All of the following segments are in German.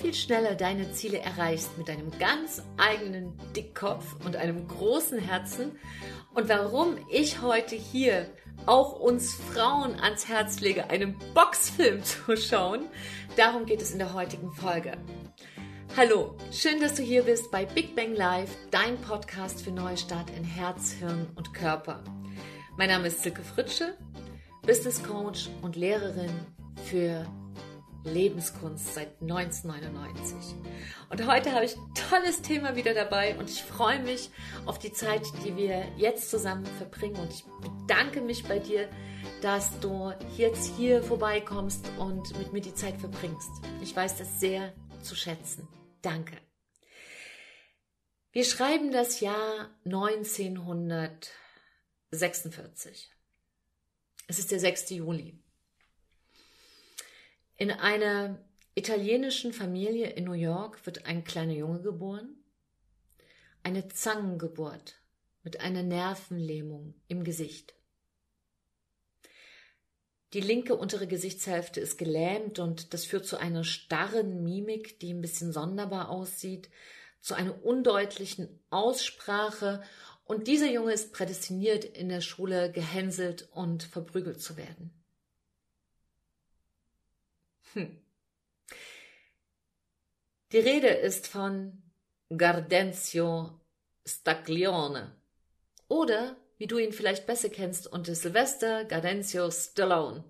viel schneller deine Ziele erreichst mit deinem ganz eigenen Dickkopf und einem großen Herzen und warum ich heute hier auch uns Frauen ans Herz lege, einen Boxfilm zu schauen. Darum geht es in der heutigen Folge. Hallo, schön, dass du hier bist bei Big Bang Live, dein Podcast für Neustart in Herz, Hirn und Körper. Mein Name ist Silke Fritsche, Business Coach und Lehrerin für Lebenskunst seit 1999. Und heute habe ich ein tolles Thema wieder dabei und ich freue mich auf die Zeit, die wir jetzt zusammen verbringen. Und ich bedanke mich bei dir, dass du jetzt hier vorbeikommst und mit mir die Zeit verbringst. Ich weiß das sehr zu schätzen. Danke. Wir schreiben das Jahr 1946. Es ist der 6. Juli. In einer italienischen Familie in New York wird ein kleiner Junge geboren. Eine Zangengeburt mit einer Nervenlähmung im Gesicht. Die linke untere Gesichtshälfte ist gelähmt und das führt zu einer starren Mimik, die ein bisschen sonderbar aussieht, zu einer undeutlichen Aussprache und dieser Junge ist prädestiniert, in der Schule gehänselt und verprügelt zu werden. Hm. Die Rede ist von Gardenzio Staglione oder, wie du ihn vielleicht besser kennst, unter Sylvester Gardenzio Stallone.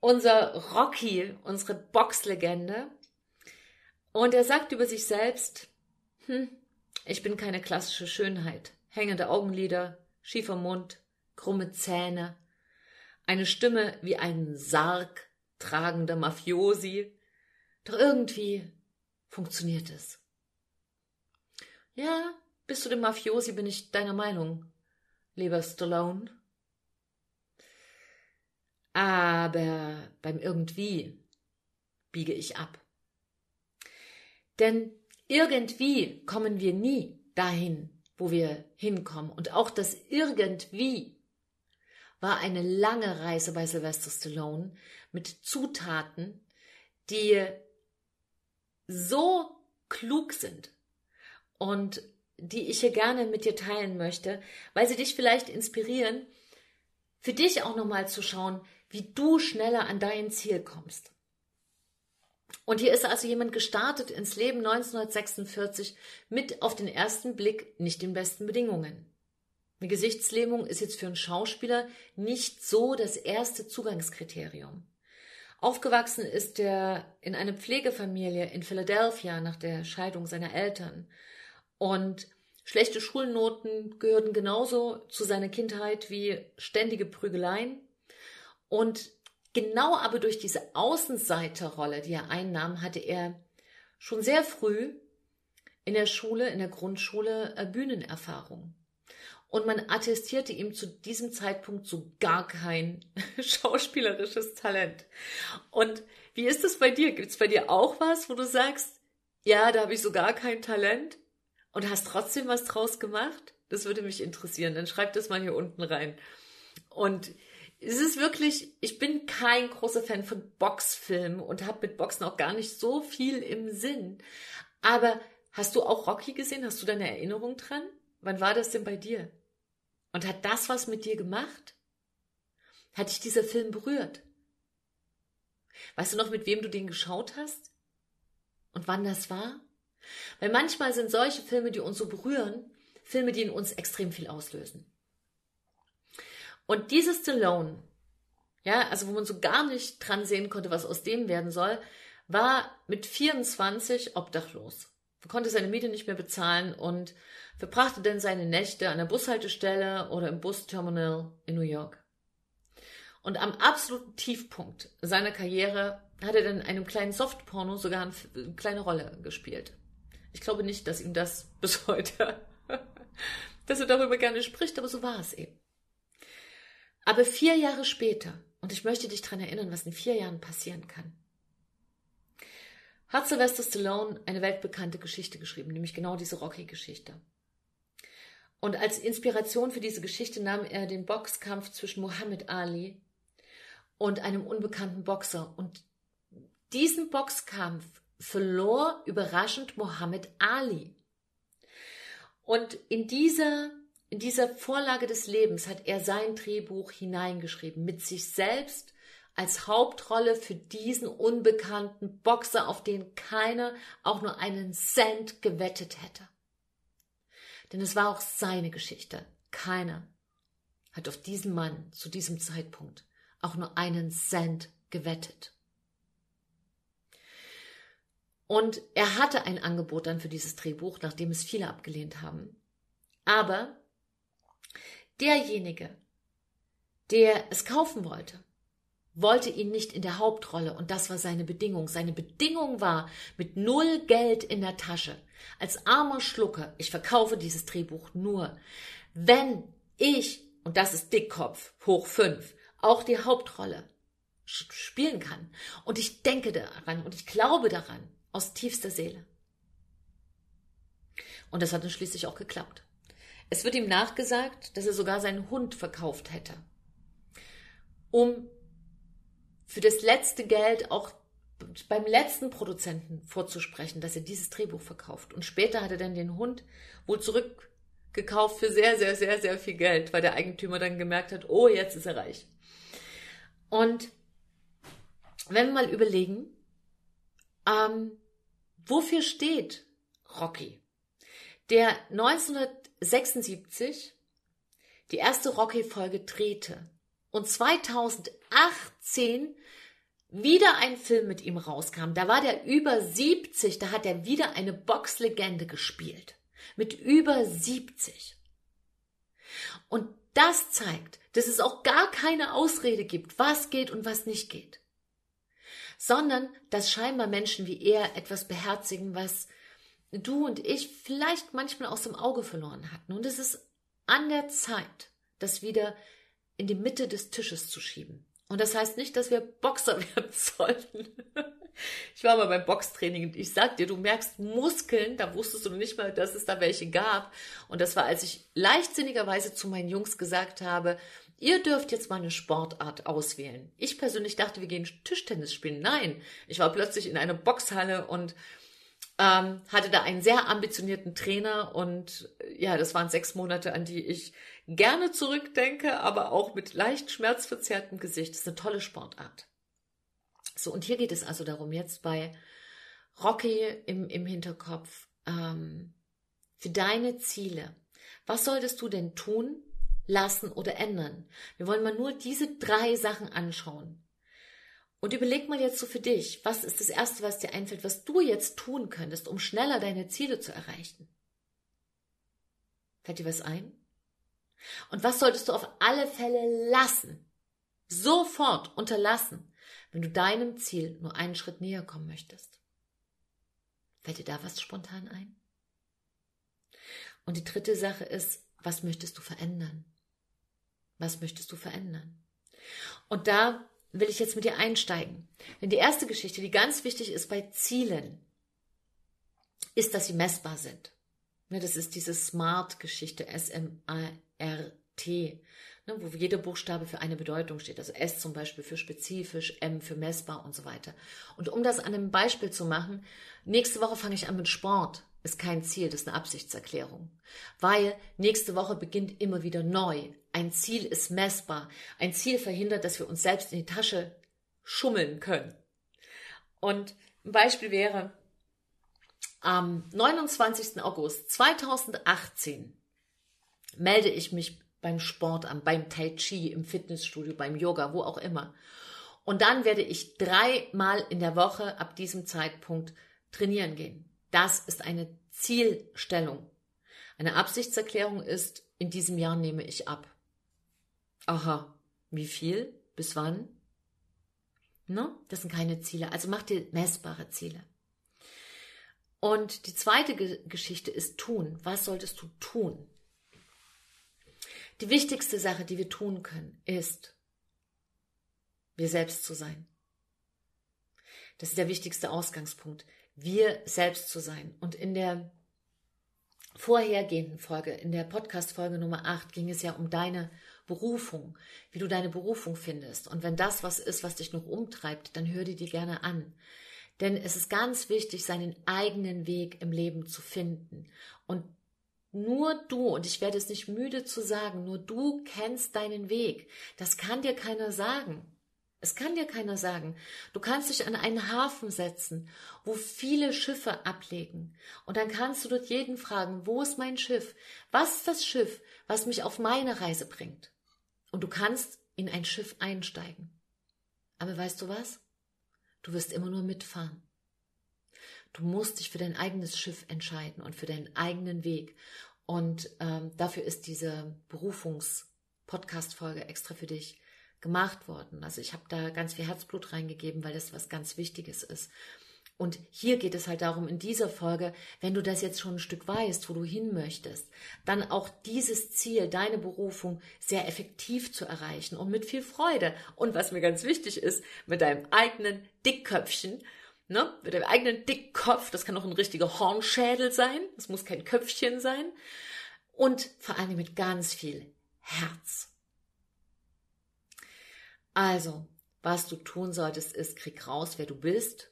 Unser Rocky, unsere Boxlegende. Und er sagt über sich selbst, hm, ich bin keine klassische Schönheit. Hängende Augenlider, schiefer Mund, krumme Zähne, eine Stimme wie ein Sarg tragender Mafiosi. Doch irgendwie funktioniert es. Ja, bis zu dem Mafiosi bin ich deiner Meinung, lieber Stallone. Aber beim irgendwie biege ich ab. Denn irgendwie kommen wir nie dahin, wo wir hinkommen. Und auch das irgendwie war eine lange Reise bei Sylvester Stallone mit Zutaten, die so klug sind und die ich hier gerne mit dir teilen möchte, weil sie dich vielleicht inspirieren, für dich auch nochmal zu schauen, wie du schneller an dein Ziel kommst. Und hier ist also jemand gestartet ins Leben 1946 mit auf den ersten Blick nicht den besten Bedingungen. Eine Gesichtslähmung ist jetzt für einen Schauspieler nicht so das erste Zugangskriterium. Aufgewachsen ist er in einer Pflegefamilie in Philadelphia nach der Scheidung seiner Eltern. Und schlechte Schulnoten gehörten genauso zu seiner Kindheit wie ständige Prügeleien. Und genau aber durch diese Außenseiterrolle, die er einnahm, hatte er schon sehr früh in der Schule, in der Grundschule äh, Bühnenerfahrung und man attestierte ihm zu diesem Zeitpunkt so gar kein schauspielerisches Talent. Und wie ist es bei dir? Gibt es bei dir auch was, wo du sagst, ja, da habe ich so gar kein Talent und hast trotzdem was draus gemacht? Das würde mich interessieren. Dann schreib das mal hier unten rein. Und es ist wirklich, ich bin kein großer Fan von Boxfilmen und habe mit Boxen auch gar nicht so viel im Sinn. Aber hast du auch Rocky gesehen? Hast du deine Erinnerung dran? Wann war das denn bei dir? Und hat das was mit dir gemacht? Hat dich dieser Film berührt? Weißt du noch, mit wem du den geschaut hast? Und wann das war? Weil manchmal sind solche Filme, die uns so berühren, Filme, die in uns extrem viel auslösen. Und dieses Stallone, ja, also wo man so gar nicht dran sehen konnte, was aus dem werden soll, war mit 24 obdachlos. Konnte seine Miete nicht mehr bezahlen und verbrachte dann seine Nächte an der Bushaltestelle oder im Busterminal in New York. Und am absoluten Tiefpunkt seiner Karriere hat er dann in einem kleinen Softporno sogar eine kleine Rolle gespielt. Ich glaube nicht, dass ihm das bis heute, dass er darüber gerne spricht, aber so war es eben. Aber vier Jahre später, und ich möchte dich daran erinnern, was in vier Jahren passieren kann, hat Sylvester Stallone eine weltbekannte Geschichte geschrieben, nämlich genau diese Rocky-Geschichte. Und als Inspiration für diese Geschichte nahm er den Boxkampf zwischen Muhammad Ali und einem unbekannten Boxer. Und diesen Boxkampf verlor überraschend Mohammed Ali. Und in dieser, in dieser Vorlage des Lebens hat er sein Drehbuch hineingeschrieben, mit sich selbst als Hauptrolle für diesen unbekannten Boxer, auf den keiner auch nur einen Cent gewettet hätte. Denn es war auch seine Geschichte. Keiner hat auf diesen Mann zu diesem Zeitpunkt auch nur einen Cent gewettet. Und er hatte ein Angebot dann für dieses Drehbuch, nachdem es viele abgelehnt haben. Aber derjenige, der es kaufen wollte, wollte ihn nicht in der Hauptrolle und das war seine Bedingung. Seine Bedingung war mit null Geld in der Tasche, als armer Schlucker, ich verkaufe dieses Drehbuch nur, wenn ich, und das ist Dickkopf, hoch fünf, auch die Hauptrolle spielen kann. Und ich denke daran und ich glaube daran aus tiefster Seele. Und das hat dann schließlich auch geklappt. Es wird ihm nachgesagt, dass er sogar seinen Hund verkauft hätte, um für das letzte Geld auch beim letzten Produzenten vorzusprechen, dass er dieses Drehbuch verkauft. Und später hat er dann den Hund wohl zurückgekauft für sehr, sehr, sehr, sehr viel Geld, weil der Eigentümer dann gemerkt hat, oh, jetzt ist er reich. Und wenn wir mal überlegen, ähm, wofür steht Rocky? Der 1976 die erste Rocky-Folge drehte und 2018 wieder ein Film mit ihm rauskam. Da war der über 70, da hat er wieder eine Boxlegende gespielt. Mit über 70. Und das zeigt, dass es auch gar keine Ausrede gibt, was geht und was nicht geht sondern dass scheinbar Menschen wie er etwas beherzigen, was du und ich vielleicht manchmal aus dem Auge verloren hatten. Und es ist an der Zeit, das wieder in die Mitte des Tisches zu schieben. Und das heißt nicht, dass wir Boxer werden sollten. Ich war mal beim Boxtraining und ich sag dir, du merkst Muskeln, da wusstest du nicht mal, dass es da welche gab. Und das war, als ich leichtsinnigerweise zu meinen Jungs gesagt habe, Ihr dürft jetzt mal eine Sportart auswählen. Ich persönlich dachte, wir gehen Tischtennis spielen. Nein, ich war plötzlich in einer Boxhalle und ähm, hatte da einen sehr ambitionierten Trainer und äh, ja, das waren sechs Monate, an die ich gerne zurückdenke, aber auch mit leicht schmerzverzerrtem Gesicht. Das ist eine tolle Sportart. So, und hier geht es also darum, jetzt bei Rocky im, im Hinterkopf, ähm, für deine Ziele. Was solltest du denn tun, lassen oder ändern. Wir wollen mal nur diese drei Sachen anschauen. Und überleg mal jetzt so für dich, was ist das Erste, was dir einfällt, was du jetzt tun könntest, um schneller deine Ziele zu erreichen? Fällt dir was ein? Und was solltest du auf alle Fälle lassen? Sofort unterlassen, wenn du deinem Ziel nur einen Schritt näher kommen möchtest. Fällt dir da was spontan ein? Und die dritte Sache ist, was möchtest du verändern? Was möchtest du verändern? Und da will ich jetzt mit dir einsteigen. Denn die erste Geschichte, die ganz wichtig ist bei Zielen, ist, dass sie messbar sind. Ne, das ist diese Smart-Geschichte, S-M-A-R-T, ne, wo jeder Buchstabe für eine Bedeutung steht. Also S zum Beispiel für spezifisch, M für messbar und so weiter. Und um das an einem Beispiel zu machen, nächste Woche fange ich an mit Sport ist kein Ziel, das ist eine Absichtserklärung. Weil nächste Woche beginnt immer wieder neu. Ein Ziel ist messbar. Ein Ziel verhindert, dass wir uns selbst in die Tasche schummeln können. Und ein Beispiel wäre, am 29. August 2018 melde ich mich beim Sport an, beim Tai Chi, im Fitnessstudio, beim Yoga, wo auch immer. Und dann werde ich dreimal in der Woche ab diesem Zeitpunkt trainieren gehen. Das ist eine Zielstellung. Eine Absichtserklärung ist, in diesem Jahr nehme ich ab. Aha, wie viel? Bis wann? Ne? Das sind keine Ziele. Also mach dir messbare Ziele. Und die zweite Ge Geschichte ist tun. Was solltest du tun? Die wichtigste Sache, die wir tun können, ist, wir selbst zu sein. Das ist der wichtigste Ausgangspunkt wir selbst zu sein. Und in der vorhergehenden Folge, in der Podcast-Folge Nummer 8, ging es ja um deine Berufung, wie du deine Berufung findest. Und wenn das was ist, was dich noch umtreibt, dann hör die dir gerne an. Denn es ist ganz wichtig, seinen eigenen Weg im Leben zu finden. Und nur du, und ich werde es nicht müde zu sagen, nur du kennst deinen Weg. Das kann dir keiner sagen. Es kann dir keiner sagen. Du kannst dich an einen Hafen setzen, wo viele Schiffe ablegen. Und dann kannst du dort jeden fragen, wo ist mein Schiff? Was ist das Schiff, was mich auf meine Reise bringt? Und du kannst in ein Schiff einsteigen. Aber weißt du was? Du wirst immer nur mitfahren. Du musst dich für dein eigenes Schiff entscheiden und für deinen eigenen Weg. Und ähm, dafür ist diese Berufungs-Podcast-Folge extra für dich gemacht worden. Also ich habe da ganz viel Herzblut reingegeben, weil das was ganz Wichtiges ist. Und hier geht es halt darum, in dieser Folge, wenn du das jetzt schon ein Stück weißt, wo du hin möchtest, dann auch dieses Ziel, deine Berufung sehr effektiv zu erreichen und mit viel Freude. Und was mir ganz wichtig ist, mit deinem eigenen Dickköpfchen, ne, mit deinem eigenen Dickkopf, das kann auch ein richtiger Hornschädel sein, das muss kein Köpfchen sein. Und vor allem mit ganz viel Herz. Also, was du tun solltest, ist, krieg raus, wer du bist,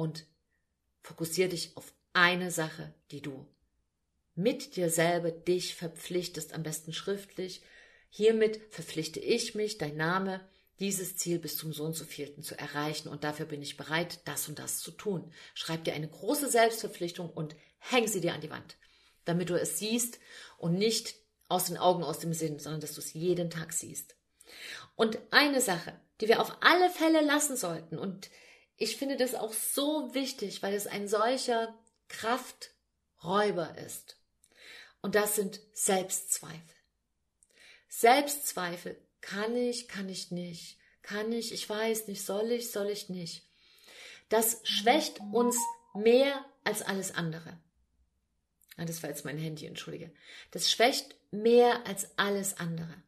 und fokussiere dich auf eine Sache, die du mit dir selber dich verpflichtest, am besten schriftlich. Hiermit verpflichte ich mich, dein Name, dieses Ziel bis zum Sohn zu vierten zu erreichen und dafür bin ich bereit, das und das zu tun. Schreib dir eine große Selbstverpflichtung und häng sie dir an die Wand, damit du es siehst und nicht aus den Augen, aus dem Sinn, sondern dass du es jeden Tag siehst. Und eine Sache, die wir auf alle Fälle lassen sollten und ich finde das auch so wichtig, weil es ein solcher Krafträuber ist. Und das sind Selbstzweifel. Selbstzweifel. Kann ich, kann ich nicht. Kann ich, ich weiß nicht, soll ich, soll ich nicht. Das schwächt uns mehr als alles andere. Ah, das war jetzt mein Handy, entschuldige. Das schwächt mehr als alles andere.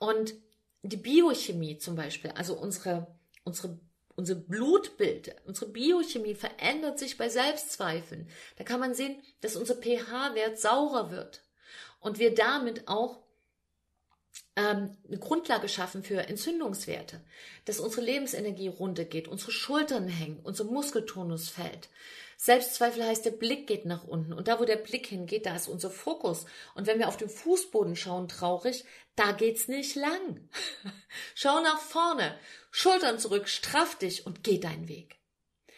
Und die Biochemie zum Beispiel, also unsere, unsere unser Blutbild, unsere Biochemie verändert sich bei Selbstzweifeln. Da kann man sehen, dass unser pH-Wert saurer wird und wir damit auch ähm, eine Grundlage schaffen für Entzündungswerte, dass unsere Lebensenergie runtergeht, unsere Schultern hängen, unser Muskeltonus fällt. Selbstzweifel heißt, der Blick geht nach unten. Und da, wo der Blick hingeht, da ist unser Fokus. Und wenn wir auf den Fußboden schauen, traurig, da geht's nicht lang. Schau nach vorne, Schultern zurück, straff dich und geh deinen Weg.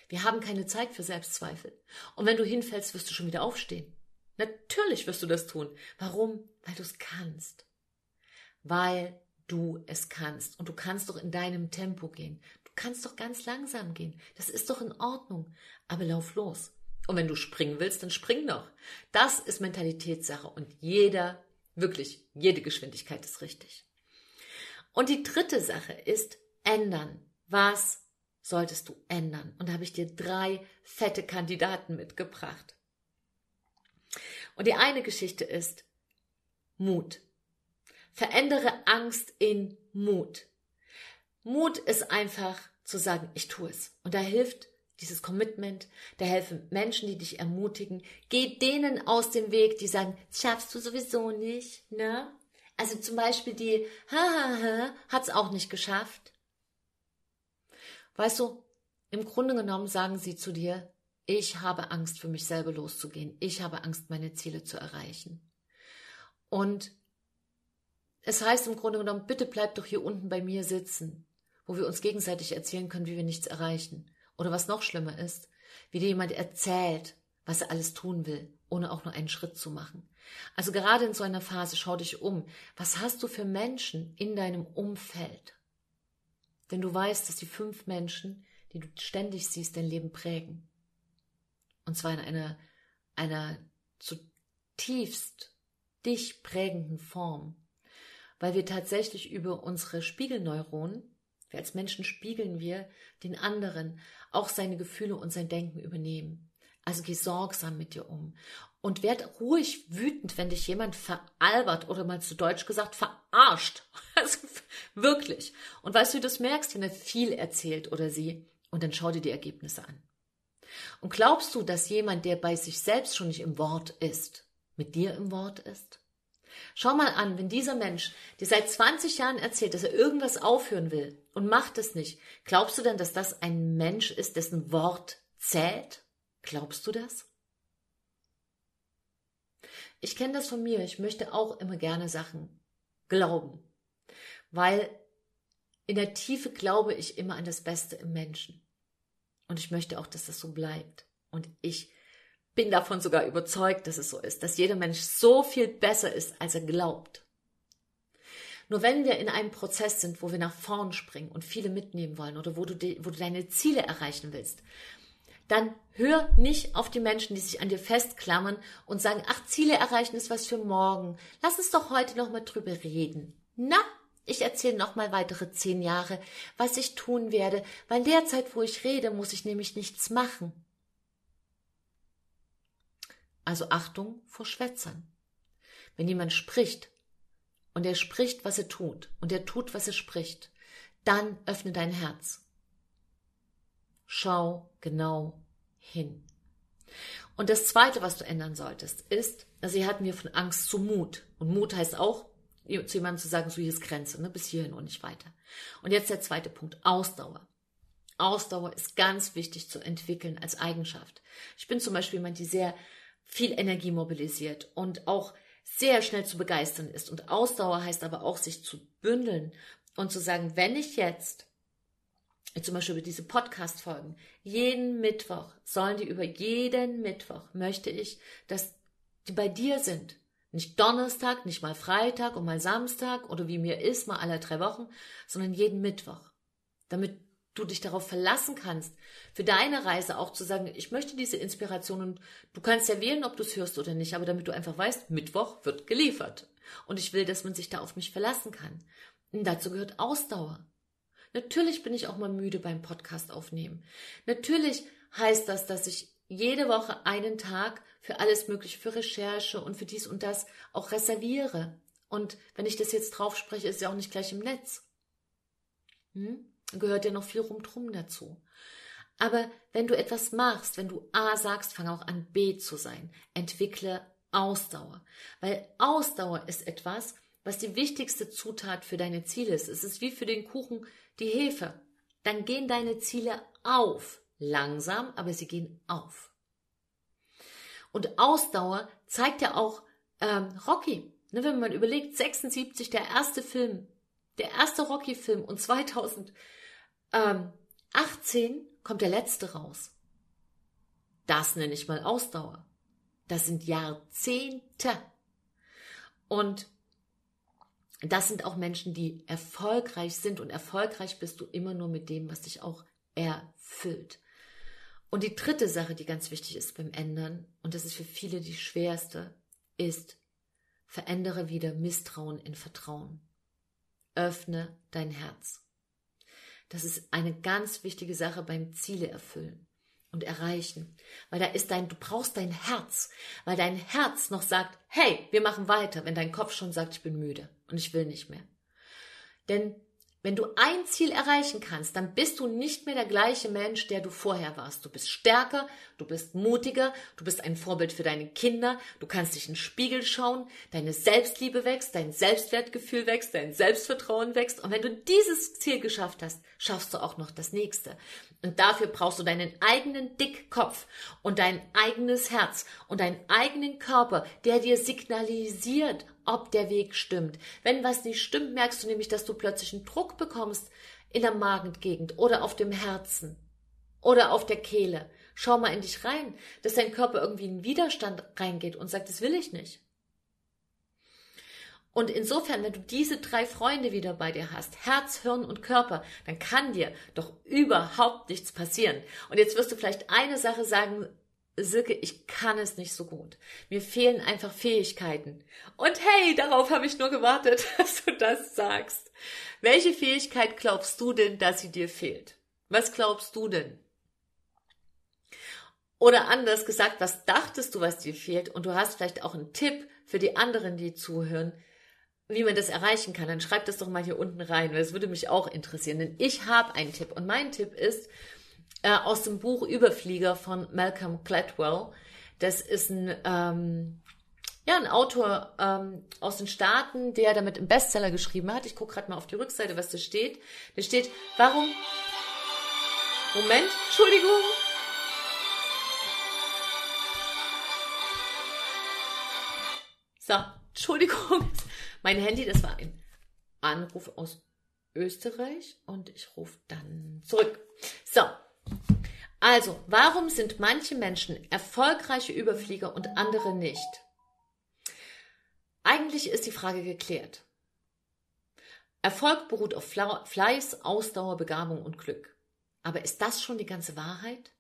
Wir haben keine Zeit für Selbstzweifel. Und wenn du hinfällst, wirst du schon wieder aufstehen. Natürlich wirst du das tun. Warum? Weil du es kannst weil du es kannst. Und du kannst doch in deinem Tempo gehen. Du kannst doch ganz langsam gehen. Das ist doch in Ordnung. Aber lauf los. Und wenn du springen willst, dann spring doch. Das ist Mentalitätssache und jeder, wirklich, jede Geschwindigkeit ist richtig. Und die dritte Sache ist ändern. Was solltest du ändern? Und da habe ich dir drei fette Kandidaten mitgebracht. Und die eine Geschichte ist Mut. Verändere Angst in Mut. Mut ist einfach zu sagen, ich tue es. Und da hilft dieses Commitment, da helfen Menschen, die dich ermutigen. Geh denen aus dem Weg, die sagen, das schaffst du sowieso nicht, ne? Also zum Beispiel die, ha, ha, ha, hat's auch nicht geschafft. Weißt du, im Grunde genommen sagen sie zu dir, ich habe Angst, für mich selber loszugehen. Ich habe Angst, meine Ziele zu erreichen. Und es heißt im Grunde genommen, bitte bleib doch hier unten bei mir sitzen, wo wir uns gegenseitig erzählen können, wie wir nichts erreichen. Oder was noch schlimmer ist, wie dir jemand erzählt, was er alles tun will, ohne auch nur einen Schritt zu machen. Also gerade in so einer Phase schau dich um. Was hast du für Menschen in deinem Umfeld? Denn du weißt, dass die fünf Menschen, die du ständig siehst, dein Leben prägen. Und zwar in einer, einer zutiefst dich prägenden Form weil wir tatsächlich über unsere Spiegelneuronen, wir als Menschen spiegeln wir den anderen, auch seine Gefühle und sein Denken übernehmen. Also geh sorgsam mit dir um. Und werd ruhig wütend, wenn dich jemand veralbert oder mal zu Deutsch gesagt verarscht. Also wirklich. Und weißt du, wie du das merkst, wenn er viel erzählt oder sie? Und dann schau dir die Ergebnisse an. Und glaubst du, dass jemand, der bei sich selbst schon nicht im Wort ist, mit dir im Wort ist? Schau mal an, wenn dieser Mensch dir seit 20 Jahren erzählt, dass er irgendwas aufhören will und macht es nicht, glaubst du denn, dass das ein Mensch ist, dessen Wort zählt? Glaubst du das? Ich kenne das von mir. Ich möchte auch immer gerne Sachen glauben, weil in der Tiefe glaube ich immer an das Beste im Menschen. Und ich möchte auch, dass das so bleibt. Und ich bin davon sogar überzeugt, dass es so ist, dass jeder Mensch so viel besser ist, als er glaubt. Nur wenn wir in einem Prozess sind, wo wir nach vorn springen und viele mitnehmen wollen oder wo du, wo du deine Ziele erreichen willst, dann hör nicht auf die Menschen, die sich an dir festklammern und sagen, ach, Ziele erreichen ist was für morgen. Lass uns doch heute noch mal drüber reden. Na, ich erzähle noch mal weitere zehn Jahre, was ich tun werde, weil derzeit, wo ich rede, muss ich nämlich nichts machen. Also Achtung vor Schwätzern. Wenn jemand spricht und er spricht, was er tut und er tut, was er spricht, dann öffne dein Herz. Schau genau hin. Und das Zweite, was du ändern solltest, ist, also hier hatten wir von Angst zu Mut. Und Mut heißt auch, zu jemandem zu sagen, so hier ist Grenze, ne, bis hierhin und nicht weiter. Und jetzt der zweite Punkt, Ausdauer. Ausdauer ist ganz wichtig zu entwickeln als Eigenschaft. Ich bin zum Beispiel jemand, die sehr viel Energie mobilisiert und auch sehr schnell zu begeistern ist. Und Ausdauer heißt aber auch, sich zu bündeln und zu sagen, wenn ich jetzt, zum Beispiel über diese Podcast-Folgen, jeden Mittwoch, sollen die über jeden Mittwoch, möchte ich, dass die bei dir sind. Nicht Donnerstag, nicht mal Freitag und mal Samstag oder wie mir ist, mal alle drei Wochen, sondern jeden Mittwoch. Damit du dich darauf verlassen kannst, für deine Reise auch zu sagen, ich möchte diese Inspiration und du kannst ja wählen, ob du es hörst oder nicht, aber damit du einfach weißt, Mittwoch wird geliefert. Und ich will, dass man sich da auf mich verlassen kann. Und dazu gehört Ausdauer. Natürlich bin ich auch mal müde beim Podcast aufnehmen. Natürlich heißt das, dass ich jede Woche einen Tag für alles Mögliche, für Recherche und für dies und das auch reserviere. Und wenn ich das jetzt drauf spreche, ist ja auch nicht gleich im Netz. Hm? Gehört ja noch viel rumdrum dazu. Aber wenn du etwas machst, wenn du A sagst, fang auch an B zu sein. Entwickle Ausdauer. Weil Ausdauer ist etwas, was die wichtigste Zutat für deine Ziele ist. Es ist wie für den Kuchen die Hefe. Dann gehen deine Ziele auf. Langsam, aber sie gehen auf. Und Ausdauer zeigt ja auch ähm, Rocky. Ne, wenn man überlegt, 76 der erste Film, der erste Rocky-Film und 2000 ähm, 18 kommt der letzte raus. Das nenne ich mal Ausdauer. Das sind Jahrzehnte. Und das sind auch Menschen, die erfolgreich sind. Und erfolgreich bist du immer nur mit dem, was dich auch erfüllt. Und die dritte Sache, die ganz wichtig ist beim Ändern, und das ist für viele die schwerste, ist, verändere wieder Misstrauen in Vertrauen. Öffne dein Herz. Das ist eine ganz wichtige Sache beim Ziele erfüllen und erreichen. Weil da ist dein, du brauchst dein Herz, weil dein Herz noch sagt, hey, wir machen weiter, wenn dein Kopf schon sagt, ich bin müde und ich will nicht mehr. Denn wenn du ein Ziel erreichen kannst, dann bist du nicht mehr der gleiche Mensch, der du vorher warst. Du bist stärker, du bist mutiger, du bist ein Vorbild für deine Kinder, du kannst dich in den Spiegel schauen, deine Selbstliebe wächst, dein Selbstwertgefühl wächst, dein Selbstvertrauen wächst. Und wenn du dieses Ziel geschafft hast, schaffst du auch noch das nächste. Und dafür brauchst du deinen eigenen Dickkopf und dein eigenes Herz und deinen eigenen Körper, der dir signalisiert, ob der Weg stimmt. Wenn was nicht stimmt, merkst du nämlich, dass du plötzlich einen Druck bekommst in der Magengegend oder auf dem Herzen oder auf der Kehle. Schau mal in dich rein, dass dein Körper irgendwie in Widerstand reingeht und sagt, das will ich nicht. Und insofern, wenn du diese drei Freunde wieder bei dir hast, Herz, Hirn und Körper, dann kann dir doch überhaupt nichts passieren. Und jetzt wirst du vielleicht eine Sache sagen, Silke, ich kann es nicht so gut. Mir fehlen einfach Fähigkeiten. Und hey, darauf habe ich nur gewartet, dass du das sagst. Welche Fähigkeit glaubst du denn, dass sie dir fehlt? Was glaubst du denn? Oder anders gesagt, was dachtest du, was dir fehlt? Und du hast vielleicht auch einen Tipp für die anderen, die zuhören, wie man das erreichen kann. Dann schreib das doch mal hier unten rein, weil es würde mich auch interessieren. Denn ich habe einen Tipp. Und mein Tipp ist, äh, aus dem Buch Überflieger von Malcolm Gladwell. Das ist ein, ähm, ja, ein Autor ähm, aus den Staaten, der damit einen Bestseller geschrieben hat. Ich gucke gerade mal auf die Rückseite, was da steht. Da steht, warum... Moment, Entschuldigung. So, Entschuldigung. Mein Handy, das war ein Anruf aus Österreich und ich rufe dann zurück. So, also, warum sind manche Menschen erfolgreiche Überflieger und andere nicht? Eigentlich ist die Frage geklärt. Erfolg beruht auf Fleiß, Ausdauer, Begabung und Glück. Aber ist das schon die ganze Wahrheit?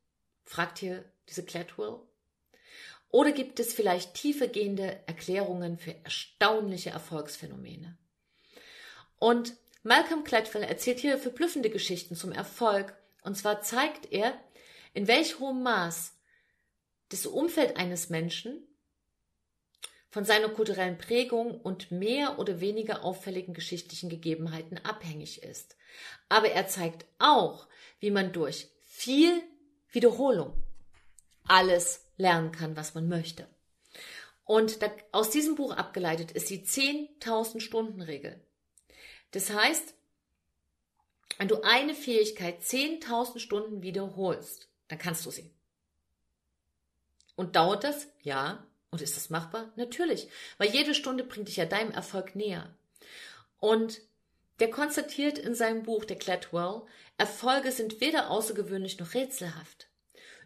fragt hier diese Cladwell. Oder gibt es vielleicht tiefergehende Erklärungen für erstaunliche Erfolgsphänomene? Und Malcolm Gladwell erzählt hier verblüffende Geschichten zum Erfolg. Und zwar zeigt er, in welch hohem Maß das Umfeld eines Menschen von seiner kulturellen Prägung und mehr oder weniger auffälligen geschichtlichen Gegebenheiten abhängig ist. Aber er zeigt auch, wie man durch viel Wiederholung alles lernen kann, was man möchte. Und da, aus diesem Buch abgeleitet ist die 10.000 Stunden Regel. Das heißt, wenn du eine Fähigkeit 10.000 Stunden wiederholst, dann kannst du sie. Und dauert das? Ja. Und ist das machbar? Natürlich. Weil jede Stunde bringt dich ja deinem Erfolg näher. Und der konstatiert in seinem Buch, der Cladwell, Erfolge sind weder außergewöhnlich noch rätselhaft.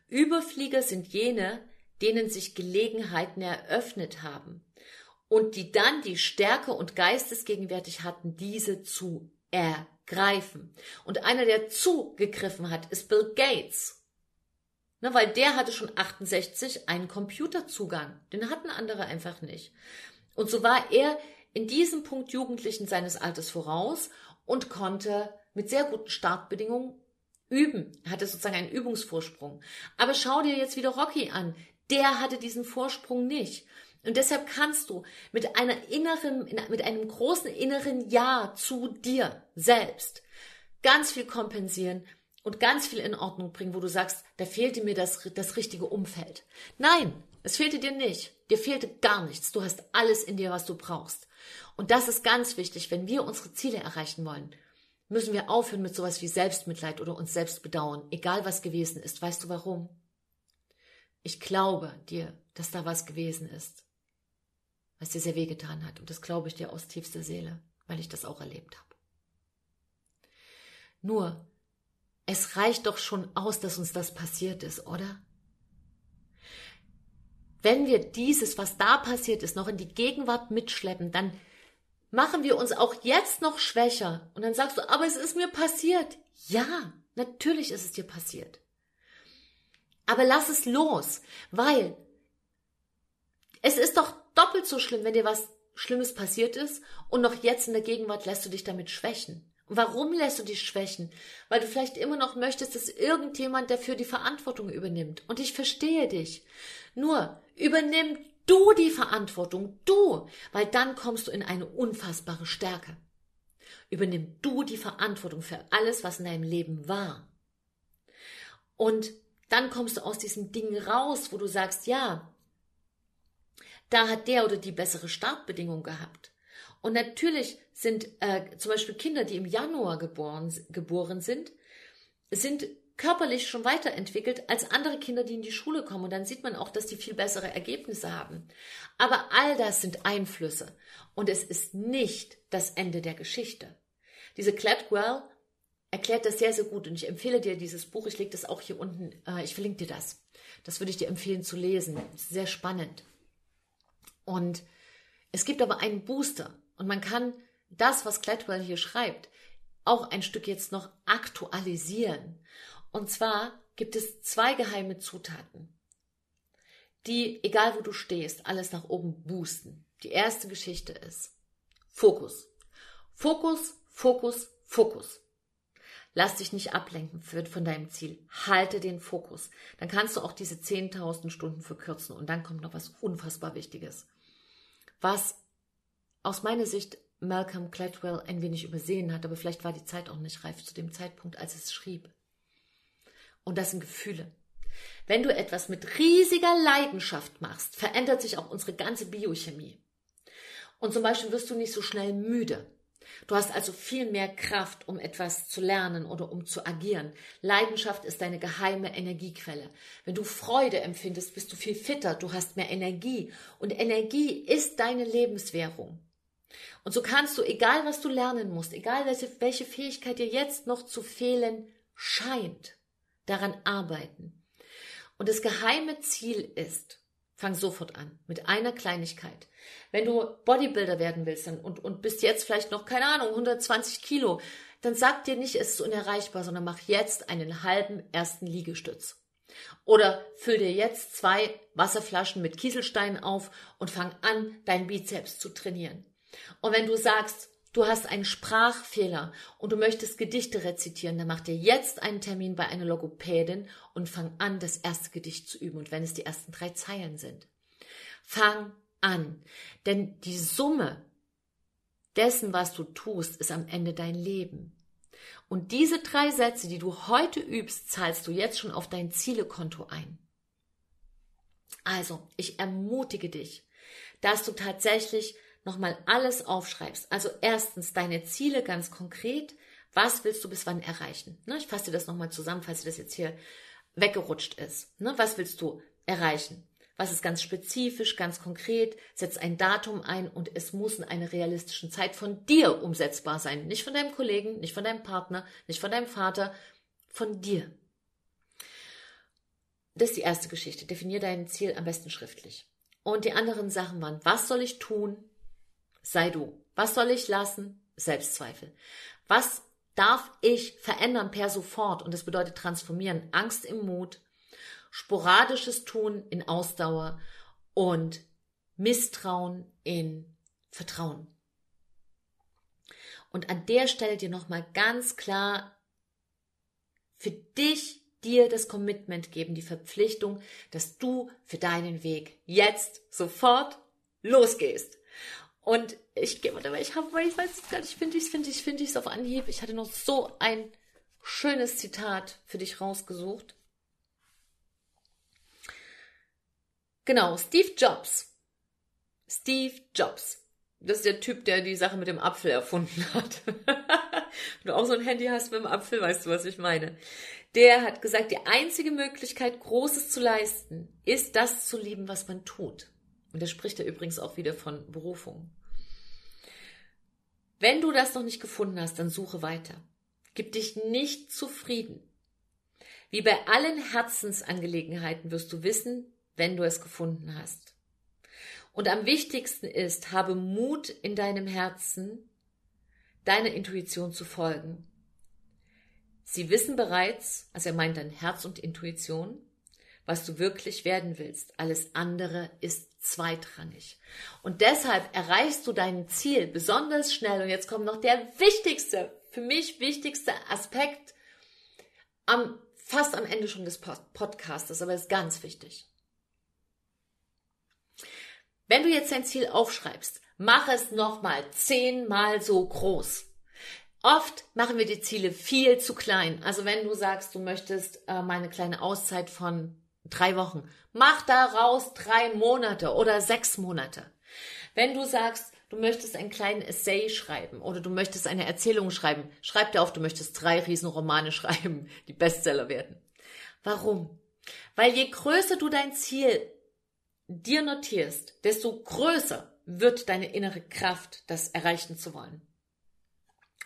Überflieger sind jene, denen sich Gelegenheiten eröffnet haben und die dann die Stärke und Geistesgegenwärtig hatten, diese zu ergreifen. Und einer, der zugegriffen hat, ist Bill Gates. Ne, weil der hatte schon 68 einen Computerzugang. Den hatten andere einfach nicht. Und so war er in diesem Punkt Jugendlichen seines Alters voraus und konnte mit sehr guten Startbedingungen üben. Er hatte sozusagen einen Übungsvorsprung. Aber schau dir jetzt wieder Rocky an. Der hatte diesen Vorsprung nicht. Und deshalb kannst du mit einer inneren, mit einem großen inneren Ja zu dir selbst ganz viel kompensieren, und ganz viel in Ordnung bringen, wo du sagst, da fehlte mir das, das richtige Umfeld. Nein, es fehlte dir nicht. Dir fehlte gar nichts. Du hast alles in dir, was du brauchst. Und das ist ganz wichtig. Wenn wir unsere Ziele erreichen wollen, müssen wir aufhören mit sowas wie Selbstmitleid oder uns selbst bedauern, egal was gewesen ist. Weißt du warum? Ich glaube dir, dass da was gewesen ist, was dir sehr wehgetan hat. Und das glaube ich dir aus tiefster Seele, weil ich das auch erlebt habe. Nur, es reicht doch schon aus, dass uns das passiert ist, oder? Wenn wir dieses, was da passiert ist, noch in die Gegenwart mitschleppen, dann machen wir uns auch jetzt noch schwächer. Und dann sagst du, aber es ist mir passiert. Ja, natürlich ist es dir passiert. Aber lass es los, weil es ist doch doppelt so schlimm, wenn dir was Schlimmes passiert ist und noch jetzt in der Gegenwart lässt du dich damit schwächen. Warum lässt du dich schwächen? Weil du vielleicht immer noch möchtest, dass irgendjemand dafür die Verantwortung übernimmt. Und ich verstehe dich. Nur übernimm du die Verantwortung, du, weil dann kommst du in eine unfassbare Stärke. Übernimm du die Verantwortung für alles, was in deinem Leben war. Und dann kommst du aus diesem Ding raus, wo du sagst, ja, da hat der oder die bessere Startbedingung gehabt. Und natürlich sind äh, zum Beispiel Kinder, die im Januar geboren, geboren sind, sind körperlich schon weiterentwickelt als andere Kinder, die in die Schule kommen. Und dann sieht man auch, dass die viel bessere Ergebnisse haben. Aber all das sind Einflüsse. Und es ist nicht das Ende der Geschichte. Diese Cladwell erklärt das sehr, sehr gut. Und ich empfehle dir dieses Buch. Ich lege das auch hier unten. Äh, ich verlinke dir das. Das würde ich dir empfehlen zu lesen. Sehr spannend. Und es gibt aber einen Booster. Und man kann das, was Gladwell hier schreibt, auch ein Stück jetzt noch aktualisieren. Und zwar gibt es zwei geheime Zutaten, die, egal wo du stehst, alles nach oben boosten. Die erste Geschichte ist Fokus. Fokus, Fokus, Fokus. Lass dich nicht ablenken von deinem Ziel. Halte den Fokus. Dann kannst du auch diese 10.000 Stunden verkürzen. Und dann kommt noch was unfassbar Wichtiges. Was aus meiner Sicht Malcolm Gladwell ein wenig übersehen hat, aber vielleicht war die Zeit auch nicht reif zu dem Zeitpunkt, als es schrieb. Und das sind Gefühle. Wenn du etwas mit riesiger Leidenschaft machst, verändert sich auch unsere ganze Biochemie. Und zum Beispiel wirst du nicht so schnell müde. Du hast also viel mehr Kraft, um etwas zu lernen oder um zu agieren. Leidenschaft ist deine geheime Energiequelle. Wenn du Freude empfindest, bist du viel fitter, du hast mehr Energie und Energie ist deine Lebenswährung. Und so kannst du, egal was du lernen musst, egal welche, welche Fähigkeit dir jetzt noch zu fehlen scheint, daran arbeiten. Und das geheime Ziel ist, fang sofort an, mit einer Kleinigkeit. Wenn du Bodybuilder werden willst und, und bist jetzt vielleicht noch, keine Ahnung, 120 Kilo, dann sag dir nicht, es ist unerreichbar, sondern mach jetzt einen halben ersten Liegestütz. Oder füll dir jetzt zwei Wasserflaschen mit Kieselsteinen auf und fang an, deinen Bizeps zu trainieren. Und wenn du sagst, du hast einen Sprachfehler und du möchtest Gedichte rezitieren, dann mach dir jetzt einen Termin bei einer Logopädin und fang an, das erste Gedicht zu üben. Und wenn es die ersten drei Zeilen sind, fang an. Denn die Summe dessen, was du tust, ist am Ende dein Leben. Und diese drei Sätze, die du heute übst, zahlst du jetzt schon auf dein Zielekonto ein. Also, ich ermutige dich, dass du tatsächlich nochmal alles aufschreibst. Also erstens deine Ziele ganz konkret. Was willst du bis wann erreichen? Ne, ich fasse dir das nochmal zusammen, falls dir das jetzt hier weggerutscht ist. Ne, was willst du erreichen? Was ist ganz spezifisch, ganz konkret? Setz ein Datum ein und es muss in einer realistischen Zeit von dir umsetzbar sein. Nicht von deinem Kollegen, nicht von deinem Partner, nicht von deinem Vater, von dir. Das ist die erste Geschichte. Definier dein Ziel am besten schriftlich. Und die anderen Sachen waren, was soll ich tun? Sei du. Was soll ich lassen? Selbstzweifel. Was darf ich verändern per sofort? Und das bedeutet transformieren. Angst im Mut, sporadisches Tun in Ausdauer und Misstrauen in Vertrauen. Und an der Stelle dir nochmal ganz klar für dich dir das Commitment geben, die Verpflichtung, dass du für deinen Weg jetzt sofort losgehst. Und ich gehe mal dabei, ich habe, ich weiß es gar nicht, finde ich, finde ich, finde ich es auf Anhieb. Ich hatte noch so ein schönes Zitat für dich rausgesucht. Genau, Steve Jobs. Steve Jobs. Das ist der Typ, der die Sache mit dem Apfel erfunden hat. Wenn du auch so ein Handy hast mit dem Apfel, weißt du, was ich meine. Der hat gesagt, die einzige Möglichkeit, Großes zu leisten, ist das zu lieben, was man tut. Und da spricht er übrigens auch wieder von Berufung. Wenn du das noch nicht gefunden hast, dann suche weiter. Gib dich nicht zufrieden. Wie bei allen Herzensangelegenheiten wirst du wissen, wenn du es gefunden hast. Und am wichtigsten ist, habe Mut in deinem Herzen, deiner Intuition zu folgen. Sie wissen bereits, also er meint dann Herz und Intuition, was du wirklich werden willst. Alles andere ist zweitrangig. Und deshalb erreichst du dein Ziel besonders schnell. Und jetzt kommt noch der wichtigste, für mich wichtigste Aspekt am, fast am Ende schon des Podcastes, aber ist ganz wichtig. Wenn du jetzt dein Ziel aufschreibst, mach es nochmal zehnmal so groß. Oft machen wir die Ziele viel zu klein. Also wenn du sagst, du möchtest äh, mal eine kleine Auszeit von drei Wochen, mach daraus drei Monate oder sechs Monate. Wenn du sagst, du möchtest einen kleinen Essay schreiben oder du möchtest eine Erzählung schreiben, schreib dir auf, du möchtest drei Riesenromane schreiben, die Bestseller werden. Warum? Weil je größer du dein Ziel dir notierst, desto größer wird deine innere Kraft, das erreichen zu wollen.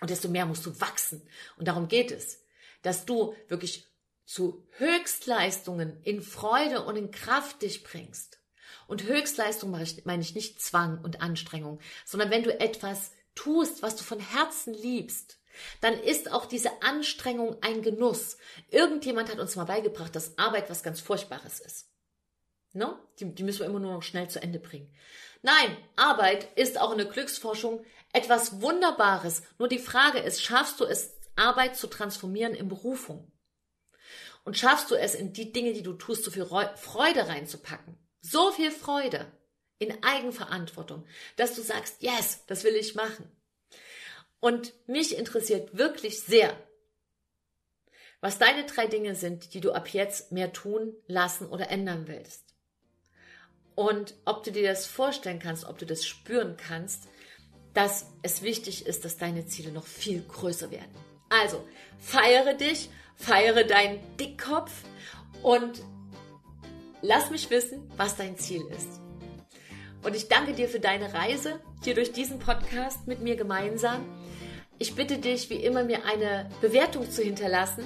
Und desto mehr musst du wachsen. Und darum geht es, dass du wirklich zu Höchstleistungen in Freude und in Kraft dich bringst. Und Höchstleistung meine ich nicht Zwang und Anstrengung, sondern wenn du etwas tust, was du von Herzen liebst, dann ist auch diese Anstrengung ein Genuss. Irgendjemand hat uns mal beigebracht, dass Arbeit was ganz Furchtbares ist. No? Die, die müssen wir immer nur noch schnell zu Ende bringen. Nein, Arbeit ist auch in der Glücksforschung etwas Wunderbares. Nur die Frage ist, schaffst du es, Arbeit zu transformieren in Berufung? Und schaffst du es, in die Dinge, die du tust, so viel Freude reinzupacken? So viel Freude in Eigenverantwortung, dass du sagst, yes, das will ich machen. Und mich interessiert wirklich sehr, was deine drei Dinge sind, die du ab jetzt mehr tun, lassen oder ändern willst. Und ob du dir das vorstellen kannst, ob du das spüren kannst, dass es wichtig ist, dass deine Ziele noch viel größer werden. Also, feiere dich, feiere deinen Dickkopf und lass mich wissen, was dein Ziel ist. Und ich danke dir für deine Reise hier durch diesen Podcast mit mir gemeinsam. Ich bitte dich, wie immer, mir eine Bewertung zu hinterlassen,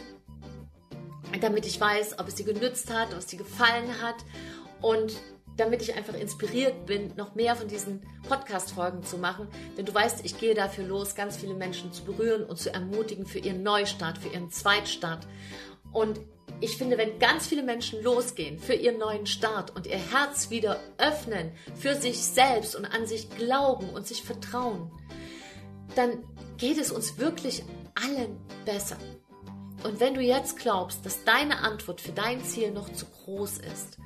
damit ich weiß, ob es dir genützt hat, ob es dir gefallen hat und damit ich einfach inspiriert bin, noch mehr von diesen Podcast-Folgen zu machen. Denn du weißt, ich gehe dafür los, ganz viele Menschen zu berühren und zu ermutigen für ihren Neustart, für ihren Zweitstart. Und ich finde, wenn ganz viele Menschen losgehen für ihren neuen Start und ihr Herz wieder öffnen für sich selbst und an sich glauben und sich vertrauen, dann geht es uns wirklich allen besser. Und wenn du jetzt glaubst, dass deine Antwort für dein Ziel noch zu groß ist,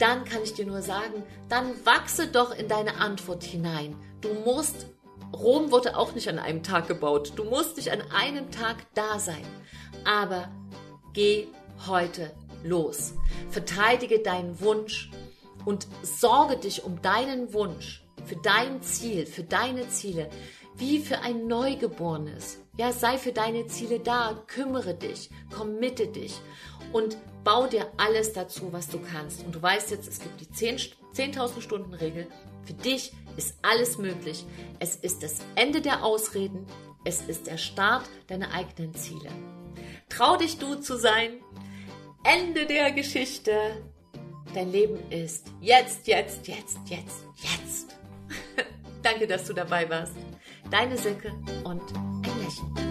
dann kann ich dir nur sagen, dann wachse doch in deine Antwort hinein. Du musst, Rom wurde auch nicht an einem Tag gebaut, du musst nicht an einem Tag da sein. Aber geh heute los. Verteidige deinen Wunsch und sorge dich um deinen Wunsch, für dein Ziel, für deine Ziele, wie für ein Neugeborenes. Ja, sei für deine Ziele da, kümmere dich, committe dich und bau dir alles dazu, was du kannst. Und du weißt jetzt, es gibt die 10.000 Stunden Regel. Für dich ist alles möglich. Es ist das Ende der Ausreden. Es ist der Start deiner eigenen Ziele. Trau dich du zu sein. Ende der Geschichte. Dein Leben ist jetzt, jetzt, jetzt, jetzt, jetzt. Danke, dass du dabei warst. Deine Silke und ein Lächeln.